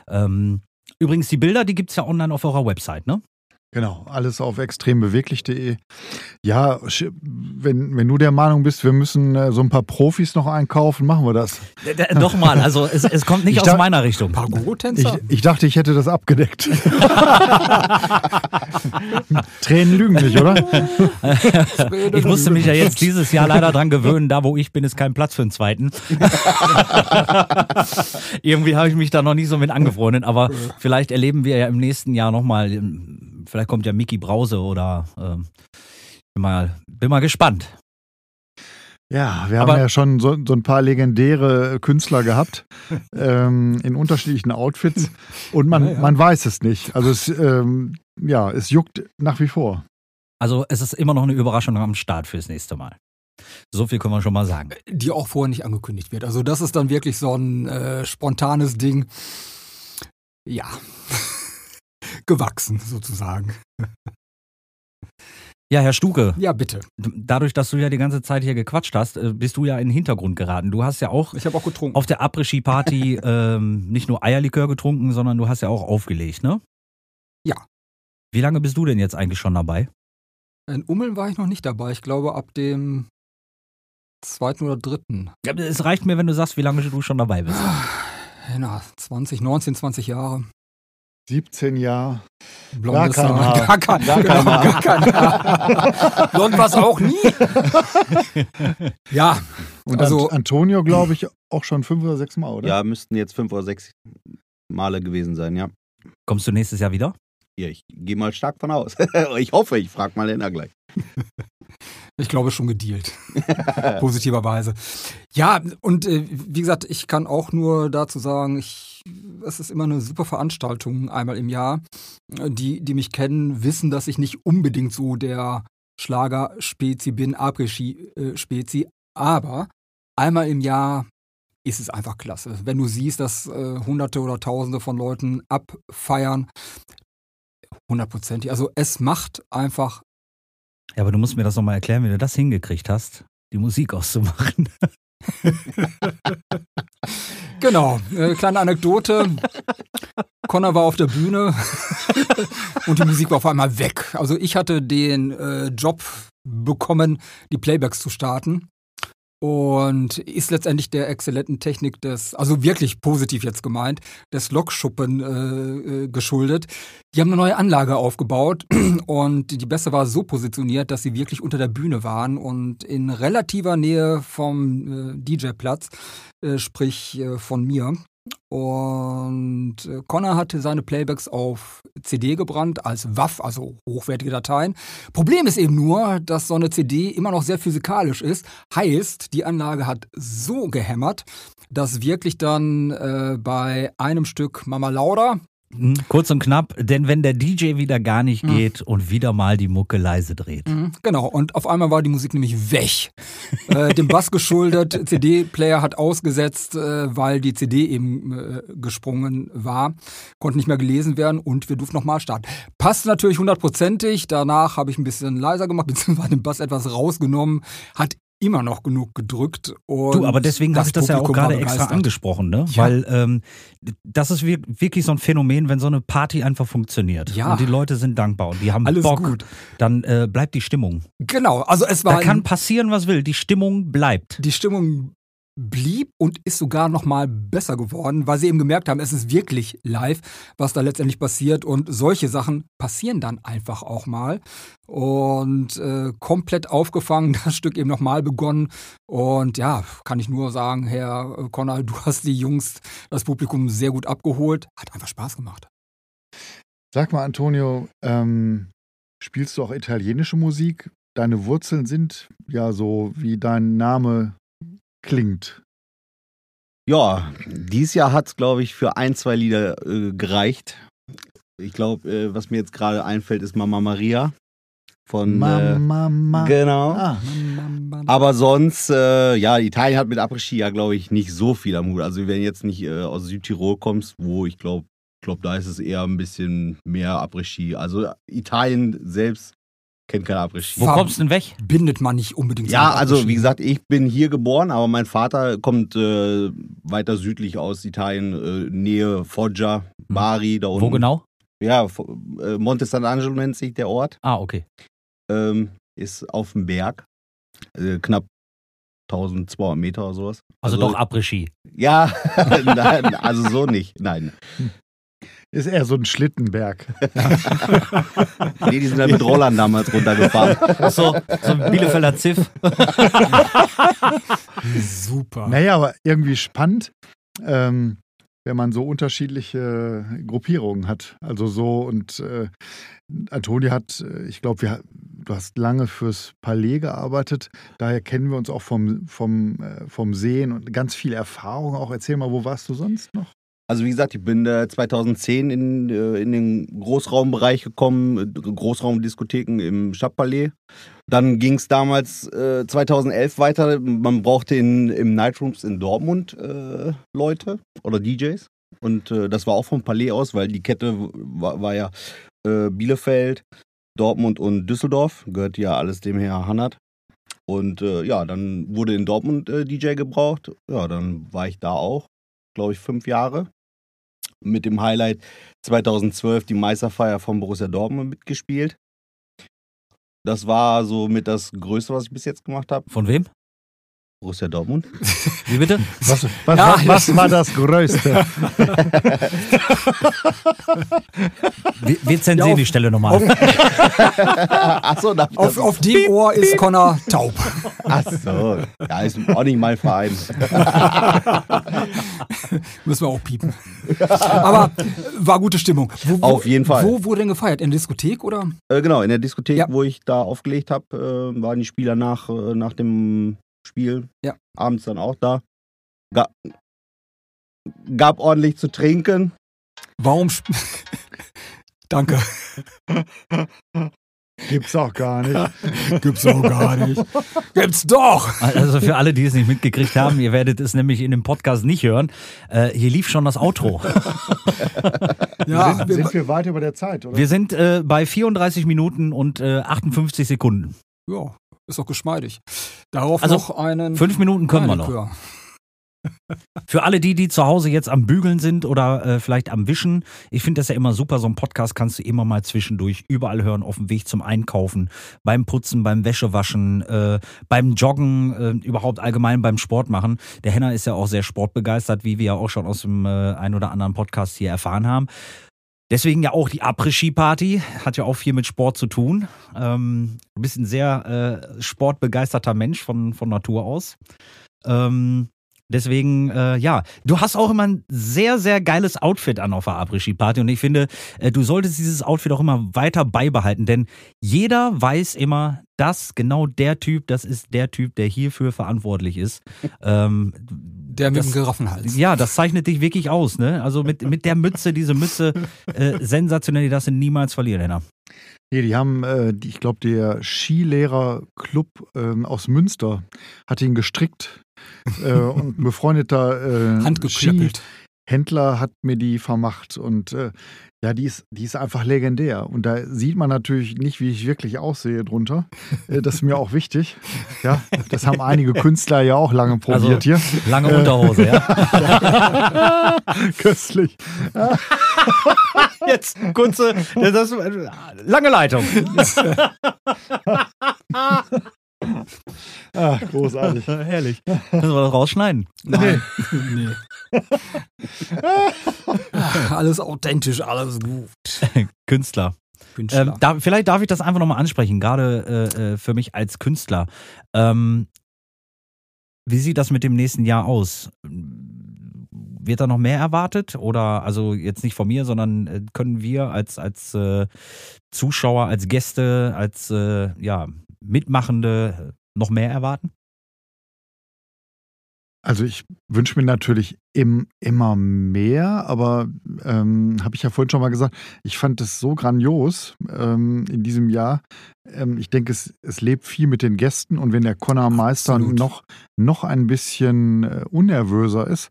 Ähm, übrigens, die Bilder, die gibt's ja online auf eurer Website, ne? Genau, alles auf extrembeweglich.de. Ja, wenn, wenn du der Meinung bist, wir müssen äh, so ein paar Profis noch einkaufen, machen wir das. Nochmal, also es, es kommt nicht Ich aus dacht- meiner Richtung. Ich, Pargo-Tänzer? ich dachte, ich hätte das abgedeckt. [laughs] Tränen lügen nicht, oder? [laughs] Ich musste mich ja jetzt dieses Jahr leider dran gewöhnen, da wo ich bin, ist kein Platz für einen zweiten. [laughs] Irgendwie habe ich mich da noch nicht so mit angefreundet, aber vielleicht erleben wir ja im nächsten Jahr nochmal, vielleicht kommt ja Mickey Brause oder ähm, bin, mal, bin mal gespannt. Ja, wir Aber- haben ja schon so, so ein paar legendäre Künstler gehabt [laughs] ähm, in unterschiedlichen Outfits und man, Ja, ja. man weiß es nicht. Also es, ähm, ja, es juckt nach wie vor. Also es ist immer noch eine Überraschung am Start fürs nächste Mal. So viel können wir schon mal sagen. Die auch vorher nicht angekündigt wird. Also das ist dann wirklich so ein äh, spontanes Ding. Ja. [laughs] Gewachsen sozusagen. Ja, Herr Stuke, Ja, bitte. dadurch, dass du ja die ganze Zeit hier gequatscht hast, äh, bist du ja in den Hintergrund geraten. Du hast ja auch Ich auch getrunken. auf der Après-Ski-Party [laughs] ähm, nicht nur Eierlikör getrunken, sondern du hast ja auch aufgelegt, ne? Ja. Wie lange bist du denn jetzt eigentlich schon dabei? In Ummeln war ich noch nicht dabei. Ich glaube ab dem zweiten oder dritten. Es reicht mir, wenn du sagst, wie lange du schon dabei bist. Na, 20, 19, 20 Jahre. 17 Jahre. Blondes Gar kein Haar. Gar kein, Gar genau, kein Haar. [laughs] gar kein Haar. Blond war es auch nie. [laughs] ja, Und Also- Ant Antonio, glaube ich, auch schon fünf oder sechs Mal, oder? Ja, müssten jetzt fünf oder sechs Male gewesen sein, ja. Kommst du nächstes Jahr wieder? Ja, ich gehe mal stark von aus. [laughs] ich hoffe, ich frage mal Lena gleich. Ich glaube schon gedealt. [laughs] Positiverweise. Ja, und äh, wie gesagt, ich kann auch nur dazu sagen, ich, es ist immer eine super Veranstaltung einmal im Jahr. Die, die mich kennen, wissen, dass ich nicht unbedingt so der Schlager-Spezi bin, Après-Ski-Spezi. Aber einmal im Jahr ist es einfach klasse. Wenn du siehst, dass äh, Hunderte oder Tausende von Leuten abfeiern, hundertprozentig. Also es macht einfach Ja, aber du musst mir das nochmal erklären, wie du das hingekriegt hast, die Musik auszumachen. [laughs] Genau, äh, kleine Anekdote. Connor war auf der Bühne und die Musik war auf einmal weg. Also ich hatte den äh, Job bekommen, die Playbacks zu starten. Und ist letztendlich der exzellenten Technik des, also wirklich positiv jetzt gemeint, des Lokschuppen äh, äh, geschuldet. Die haben eine neue Anlage aufgebaut [clears throat] und die Bässe war so positioniert, dass sie wirklich unter der Bühne waren und in relativer Nähe vom äh, DJ-Platz, äh, sprich äh, von mir. Und äh, Connor hatte seine Playbacks auf CD gebrannt als WAV, also hochwertige Dateien. Problem ist eben nur, dass so eine CD immer noch sehr physikalisch ist. Heißt, die Anlage hat so gehämmert, dass wirklich dann äh, bei einem Stück Mama Lauda, Kurz und knapp, denn wenn der DJ wieder gar nicht Mhm. geht und wieder mal die Mucke leise dreht. Mhm, Genau, und auf einmal war die Musik nämlich weg. äh, dem Bass geschuldet, [laughs] CD-Player hat ausgesetzt, äh, weil die CD eben äh, gesprungen war, konnte nicht mehr gelesen werden und wir durften nochmal starten. Passt natürlich hundertprozentig, danach habe ich ein bisschen leiser gemacht, [laughs] beziehungsweise den Bass etwas rausgenommen, hat immer noch genug gedrückt. Und Du, aber deswegen habe ich das ja auch gerade extra angesprochen, ne? Ja. Weil ähm, das ist wir- wirklich so ein Phänomen, wenn so eine Party einfach funktioniert Ja. und die Leute sind dankbar und die haben Alles Bock, gut. dann äh, bleibt die Stimmung. Genau, also es Da war kann passieren, was will. Die Stimmung bleibt. die Stimmung blieb und ist sogar noch mal besser geworden, weil sie eben gemerkt haben, es ist wirklich live, was da letztendlich passiert und solche Sachen passieren dann einfach auch mal und äh, komplett aufgefangen, [laughs] das Stück eben noch mal begonnen und ja, kann ich nur sagen, Herr äh, Connor, du hast die Jungs, das Publikum sehr gut abgeholt, hat einfach Spaß gemacht. Sag mal, Antonio, ähm, spielst du auch italienische Musik? Deine Wurzeln sind ja so, wie dein Name klingt. Ja, dieses Jahr hat es, glaube ich, für ein, zwei Lieder äh, gereicht. Ich glaube, äh, was mir jetzt gerade einfällt, ist Mama Maria. Von. Mama, Äh, Mama. genau. Ah, Aber sonst, äh, ja, Italien hat mit Après-Ski ja, glaube ich, nicht so viel am Hut. Also, wenn jetzt nicht äh, aus Südtirol kommst, wo ich glaube, glaub, da ist es eher ein bisschen mehr Après-Ski. Also, Italien selbst kennt kein Après-Ski. Wo kommst du denn weg? Bindet man nicht unbedingt. Ja, also wie gesagt, ich bin hier geboren, aber mein Vater kommt äh, weiter südlich aus Italien, äh, Nähe Foggia, Bari, da unten. Wo genau? Ja, äh, Monte Sant'Angelo nennt sich der Ort. Ah, okay. Ähm, ist auf dem Berg, äh, knapp 1200 Meter oder sowas. Also, doch Après-Ski. Ja, [laughs] nein, also so nicht, nein. Ist eher so ein Schlittenberg. [laughs] Nee, die sind dann mit Rollern damals runtergefahren. So, so ein Bielefelder Ziff. [laughs] super. Naja, aber irgendwie spannend, ähm, wenn man so unterschiedliche Gruppierungen hat. Also so und äh, Antoni hat, äh, ich glaube, du hast lange fürs Palais gearbeitet. Daher kennen wir uns auch vom, vom, äh, vom Sehen und ganz viel Erfahrung auch. Erzähl mal, wo warst du sonst noch? Also wie gesagt, ich bin äh, 2010 in, äh, in den Großraumbereich gekommen, äh, Großraumdiskotheken im Stadtpalais. Dann ging es damals äh, 2011 weiter. Man brauchte in, im Nightrooms in Dortmund äh, Leute oder DJs. Und äh, das war auch vom Palais aus, weil die Kette war, war ja äh, Bielefeld, Dortmund und Düsseldorf. Gehört ja alles dem Herr Hannert. Und ja, dann wurde in Dortmund DJ gebraucht. Ja, dann war ich da auch, glaube ich, fünf Jahre mit dem Highlight 2012 die Meisterfeier von Borussia Dortmund mitgespielt. Das war so mit das Größte, was ich bis jetzt gemacht habe. Von wem? Borussia Dortmund. [laughs] Wie bitte? Was, was, Ja, was, was war das Größte? [laughs] Wir, wir zensieren Ja, auf- die Stelle nochmal. [laughs] Achso, da, Auf, auf dem Ohr ist Connor taub. Achso, ja, ist auch nicht mein Verein. Müssen wir auch piepen. Aber war gute Stimmung. Wo, wo, Auf jeden Fall. Wo wurde denn gefeiert? In der Diskothek oder? Äh, genau, in der Diskothek, Ja. wo ich da aufgelegt habe, äh, waren die Spieler nach, äh, nach dem Spiel Ja. abends dann auch da. Ga gab ordentlich zu trinken. Warum? sp- [laughs] Danke. [laughs] Gibt's auch gar nicht. [laughs] Gibt's auch gar nicht. Gibt's doch. Also für alle, die es nicht mitgekriegt haben, ihr werdet es nämlich in dem Podcast nicht hören. Äh, hier lief schon das Outro. Ja, sind, wir, sind wir weit über der Zeit, oder? Wir sind äh, bei 34 Minuten und äh, 58 Sekunden. ja, ist doch geschmeidig. Darauf Also, noch einen. Fünf Minuten können wir noch. [laughs] Für alle die, die zu Hause jetzt am Bügeln sind oder äh, vielleicht am Wischen, ich finde das ja immer super. So ein Podcast kannst du immer mal zwischendurch überall hören, auf dem Weg zum Einkaufen, beim Putzen, beim Wäschewaschen, äh, beim Joggen, äh, überhaupt allgemein beim Sport machen. Der Henner ist ja auch sehr sportbegeistert, wie wir ja auch schon aus dem äh, ein oder anderen Podcast hier erfahren haben. Deswegen ja auch die Après-Ski-Party, hat ja auch viel mit Sport zu tun. Ähm, du bist ein sehr äh, sportbegeisterter Mensch von, von Natur aus. Ähm, Deswegen, äh, ja, du hast auch immer ein sehr, sehr geiles Outfit an auf der Après-Ski-Party und ich finde, äh, du solltest dieses Outfit auch immer weiter beibehalten, denn jeder weiß immer, dass genau der Typ, das ist der Typ, der hierfür verantwortlich ist. [laughs] Ähm, Der mit Das- dem Giraffenhals. ja, das zeichnet dich wirklich aus, ne? Also mit, mit der Mütze, diese Mütze, [laughs] äh, sensationell, die darfst du niemals verlieren, Henna. Nee, die haben, äh, die, ich glaube, der Skilehrerclub ähm, aus Münster hat ihn gestrickt. Äh, und ein befreundeter äh. Händler hat mir die vermacht und äh, ja, die ist, die ist einfach legendär. Und da sieht man natürlich nicht, wie ich wirklich aussehe drunter. Äh, das ist mir auch wichtig. Ja, das haben einige Künstler ja auch lange probiert hier. Lange Unterhose, ja? [laughs] Köstlich. Jetzt kurze, das, lange Leitung. [laughs] Ah, großartig. [laughs] Herrlich. Müssen wir das rausschneiden? Nein. nee. Ach, [laughs] alles authentisch, alles gut. Künstler. Künstler. Ähm, da, vielleicht darf ich das einfach nochmal ansprechen, gerade äh, äh, für mich als Künstler. Ähm, wie sieht das mit dem nächsten Jahr aus? Wird da noch mehr erwartet? Oder, also jetzt nicht von mir, sondern äh, können wir als, als äh, Zuschauer, als Gäste, als äh, ja, Mitmachende noch mehr erwarten? Also ich wünsche mir natürlich im, immer mehr, aber ähm, habe ich ja vorhin schon mal gesagt, ich fand es so grandios ähm, in diesem Jahr. Ähm, ich denke, es, es lebt viel mit den Gästen und wenn der Connor Meister Absolut. noch, noch ein bisschen äh, unnervöser ist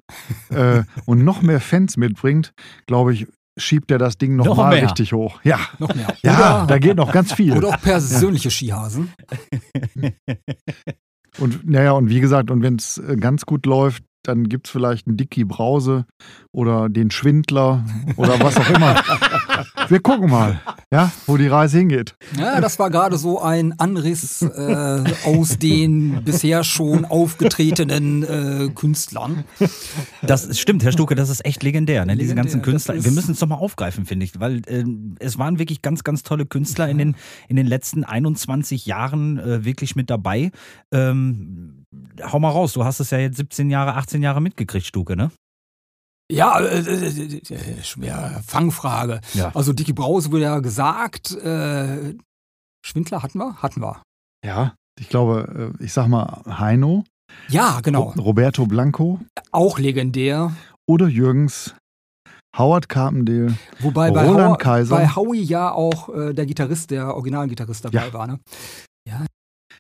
äh, und noch mehr Fans mitbringt, glaube ich, schiebt er das Ding noch, Noch mal richtig hoch. Ja, noch mehr. ja, oder, da geht noch ganz viel. oder auch persönliche Skihasen. [laughs] Und naja, und wie gesagt, und wenn es ganz gut läuft, dann gibt es vielleicht einen Dicky Brause oder den Schwindler oder was auch immer. [laughs] Wir gucken mal, ja, wo die Reise hingeht. Ja, das war gerade so ein Anriss äh, aus den bisher schon aufgetretenen äh, Künstlern. Das stimmt, Herr Stuke, das ist echt legendär, ne? Diese Legendär, ganzen Künstler. Wir müssen es doch mal aufgreifen, finde ich, weil ähm, es waren wirklich ganz, ganz tolle Künstler in den, in den letzten 21 Jahren äh, wirklich mit dabei. Ähm, hau mal raus, du hast es ja jetzt 17 Jahre, 18 Jahre mitgekriegt, Stuke, ne? Ja, äh, äh, äh, schwer Fangfrage. Ja. Also Dicky Brause wurde ja gesagt, äh, Schwindler hatten wir? Hatten wir. Ja, ich glaube, äh, ich sag mal Heino, Ja, genau. Ro- Roberto Blanco Auch legendär. oder Jürgens, Howard Carpendale. Wobei bei, Roland Hau Kaiser. bei Howie ja auch äh, der Gitarrist, der Originalgitarrist dabei Ja. war. Ne?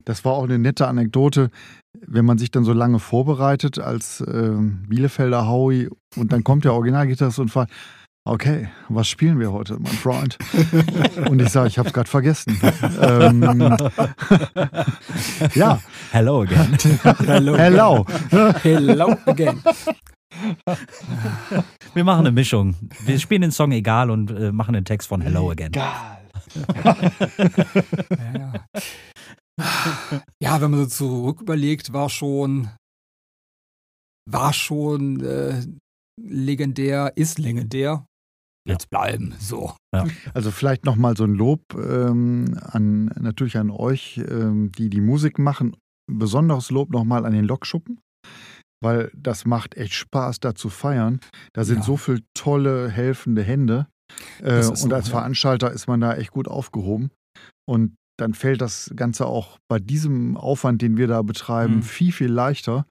Das war auch eine nette Anekdote, wenn man sich dann so lange vorbereitet als ähm, Bielefelder Howie und dann kommt der Originalgitarrist und fragt, okay, was spielen wir heute, mein Freund? [laughs] Und ich sage, ich habe es gerade vergessen. ähm, [laughs] ja, Hello again. [laughs] Hello. hello. Hello again. Wir machen eine Mischung. Wir spielen den Song egal und äh, machen den Text von Hello again. Ja, ja. [laughs] ja, wenn man so zurück überlegt, war schon, war schon äh, legendär, ist legendär. Jetzt bleiben, so. Also vielleicht nochmal so ein Lob ähm, an natürlich an euch, ähm, die die Musik machen. Besonderes Lob nochmal an den Lokschuppen, weil das macht echt Spaß, da zu feiern. Da sind Ja. so viele tolle, helfende Hände. Äh, und so, als ja. Veranstalter ist man da echt gut aufgehoben. Und dann fällt das Ganze auch bei diesem Aufwand, den wir da betreiben, Mhm. viel, viel leichter.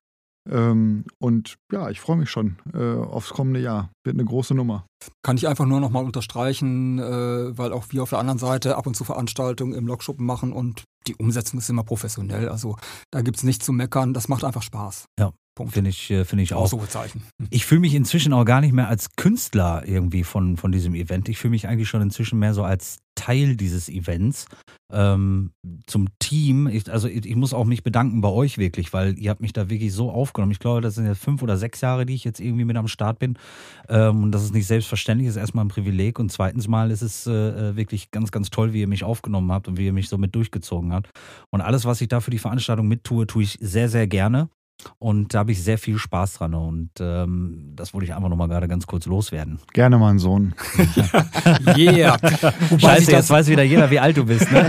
Ähm, und ja, ich freue mich schon äh, aufs kommende Jahr. Wird eine große Nummer. Kann ich einfach nur nochmal unterstreichen, äh, weil auch wir auf der anderen Seite ab und zu Veranstaltungen im Lokschuppen machen und die Umsetzung ist immer professionell. Also da gibt es nichts zu meckern. Das macht einfach Spaß. Ja. Punkt. Finde ich, äh, finde ich auch. Ausrufezeichen. Ich fühle mich inzwischen auch gar nicht mehr als Künstler irgendwie von, von diesem Event. Ich fühle mich eigentlich schon inzwischen mehr so als Teil dieses Events. Ähm, zum Team. Ich, also ich, ich muss auch mich bedanken bei euch wirklich, weil ihr habt mich da wirklich so aufgenommen. Ich glaube, das sind jetzt fünf oder sechs Jahre, die ich jetzt irgendwie mit am Start bin. Ähm, und das ist nicht selbstverständlich, das ist erstmal ein Privileg. Und zweitens mal ist es äh, wirklich ganz, ganz toll, wie ihr mich aufgenommen habt und wie ihr mich so mit durchgezogen habt. Und alles, was ich da für die Veranstaltung mittue, tue ich sehr, sehr gerne. Und da habe ich sehr viel Spaß dran und ähm, das wollte ich einfach nochmal gerade ganz kurz loswerden. Gerne, mein Sohn. [laughs] Yeah. Wobei Scheiße, jetzt weiß wieder jeder, wie alt du bist. Ne? [laughs]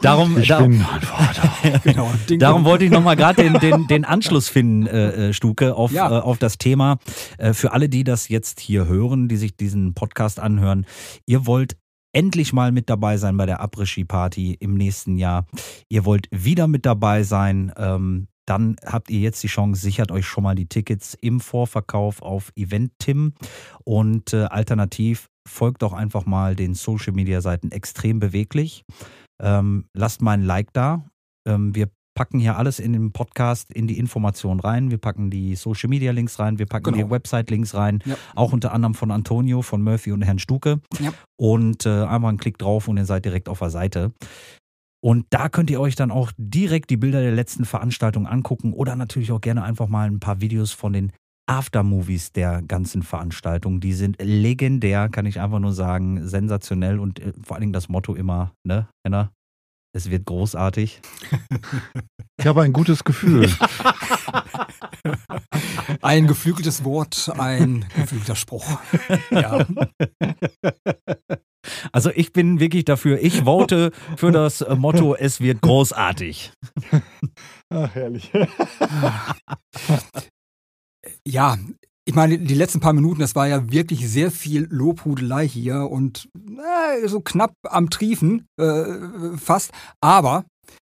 darum, Ich da, bin dein Vater. [laughs] genau, darum wollte ich nochmal gerade den, den, den Anschluss finden, äh, äh, Stuke, auf, Ja. äh, auf das Thema. Äh, für alle, die das jetzt hier hören, die sich diesen Podcast anhören, ihr wollt endlich mal mit dabei sein bei der Après-Ski-Party im nächsten Jahr. Ihr wollt wieder mit dabei sein. Ähm, dann habt ihr jetzt die Chance, sichert euch schon mal die Tickets im Vorverkauf auf Eventim und äh, alternativ folgt doch einfach mal den Social Media Seiten extrem beweglich. Ähm, lasst mal ein Like da. Ähm, wir packen hier alles in den Podcast, in die Information rein. Wir packen die Social Media Links rein, wir packen Genau. die Website Links rein, Ja. auch unter anderem von Antonio, von Murphy und Herrn Stuke. Ja. Und äh, einmal einen Klick drauf und ihr seid direkt auf der Seite. Und da könnt ihr euch dann auch direkt die Bilder der letzten Veranstaltung angucken oder natürlich auch gerne einfach mal ein paar Videos von den Aftermovies der ganzen Veranstaltung. Die sind legendär, kann ich einfach nur sagen, sensationell und äh, vor allen Dingen das Motto immer, ne, Henna? Es wird großartig. [laughs] Ich habe ein gutes Gefühl. [laughs] ein geflügeltes Wort, ein geflügelter Spruch. Ja. [laughs] Also ich bin wirklich dafür, ich vote für das äh, Motto, es wird großartig. Ach, herrlich. ja, ich meine, die letzten paar Minuten, das war ja wirklich sehr viel Lobhudelei hier und äh, so knapp am Triefen äh, fast. Aber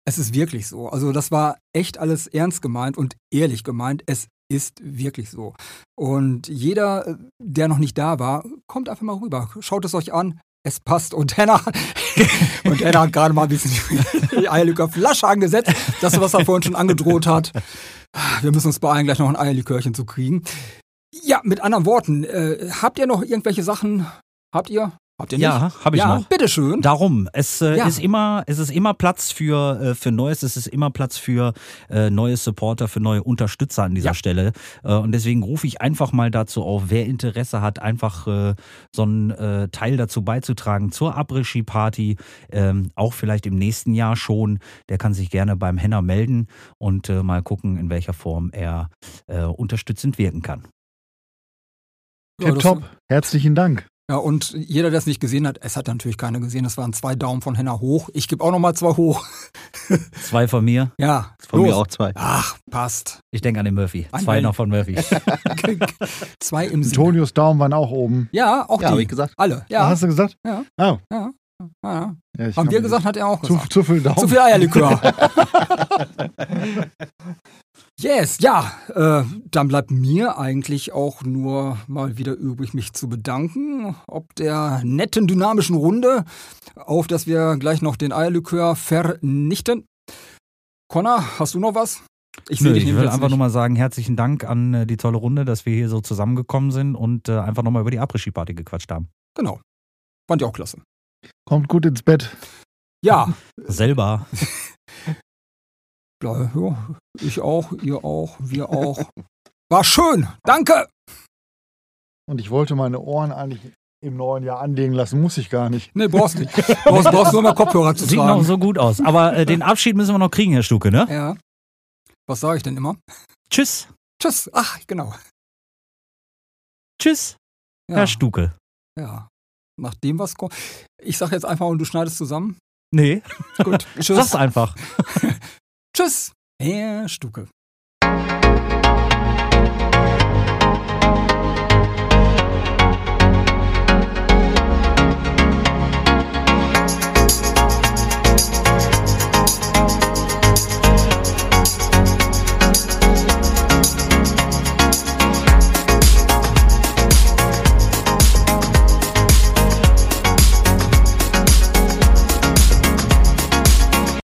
es ist wirklich so. Also das war echt alles ernst gemeint und ehrlich gemeint. Es ist wirklich so. Und jeder, äh, der noch nicht da war, kommt einfach mal rüber. Schaut es euch an. Es passt. Und Henna, [laughs] und Henna hat gerade mal ein bisschen die Eierlikör Flasche angesetzt. Das, was er vorhin schon angedroht hat. Wir müssen uns beeilen, gleich noch ein Eierlikörchen zu kriegen. Ja, mit anderen Worten, äh, habt ihr noch irgendwelche Sachen? Habt ihr? Habt ihr nicht? Ja, habe ich ja, noch. bitteschön. Darum, es äh, Ja. ist immer, es ist immer Platz für, äh, für Neues, es ist immer Platz für äh, neue Supporter, für neue Unterstützer an dieser Ja. Stelle. Äh, und deswegen rufe ich einfach mal dazu auf, wer Interesse hat, einfach äh, so einen äh, Teil dazu beizutragen zur Après-Ski-Party, ähm, auch vielleicht im nächsten Jahr schon, der kann sich gerne beim Henner melden und äh, mal gucken, in welcher Form er äh, unterstützend wirken kann. Ja, Top. Herzlichen Dank. Ja, und jeder, der es nicht gesehen hat, es hat natürlich keiner gesehen, das waren zwei Daumen von Henna hoch. Ich gebe auch nochmal zwei hoch. [laughs] Zwei von mir, Ja, Von los. mir auch zwei. Ach, passt. ich denke an den Murphy. An Zwei wen? noch von Murphy. [laughs] zwei im Sinne. Antonius Daumen waren auch oben. Ja, auch Ja, die. habe ich gesagt. Alle. Ah, Ja, hast du gesagt? Ja. Oh. ja, ja. Ja, ich Haben wir gesagt, hat er auch Zu, gesagt. zu viel Daumen. Zu viel Eierlikör. [laughs] yes, ja, äh, dann bleibt mir eigentlich auch nur mal wieder übrig, mich zu bedanken, ob der netten, dynamischen Runde, auf dass wir gleich noch den Eierlikör vernichten. Connor, hast du noch was? Ich Nö, dich ich will einfach nur mal sagen, herzlichen Dank an äh, die tolle Runde, dass wir hier so zusammengekommen sind und äh, einfach nochmal über die Après-Ski-Party gequatscht haben. Genau. Fand ich auch klasse. Kommt gut ins Bett. Ja, Selber. [laughs] ja, ich auch, ihr auch, wir auch. War schön. Danke. Und ich wollte meine Ohren eigentlich im neuen Jahr anlegen lassen, muss ich gar nicht. Nee, brauchst nicht. Brauchst, brauchst nur mehr Kopfhörer zu Sieht noch tragen. so gut aus. Aber äh, den Abschied müssen wir noch kriegen, Herr Stuke, ne? Ja. Was sage ich denn immer? Tschüss. Tschüss. Ach, genau. Tschüss, Ja. Herr Stuke. Ja. Nach dem, was kommt. Ich sag jetzt einfach und du schneidest zusammen. Nee, Gut. [laughs] sag's Tschüss. einfach. [laughs] Tschüss. Herr Stuke.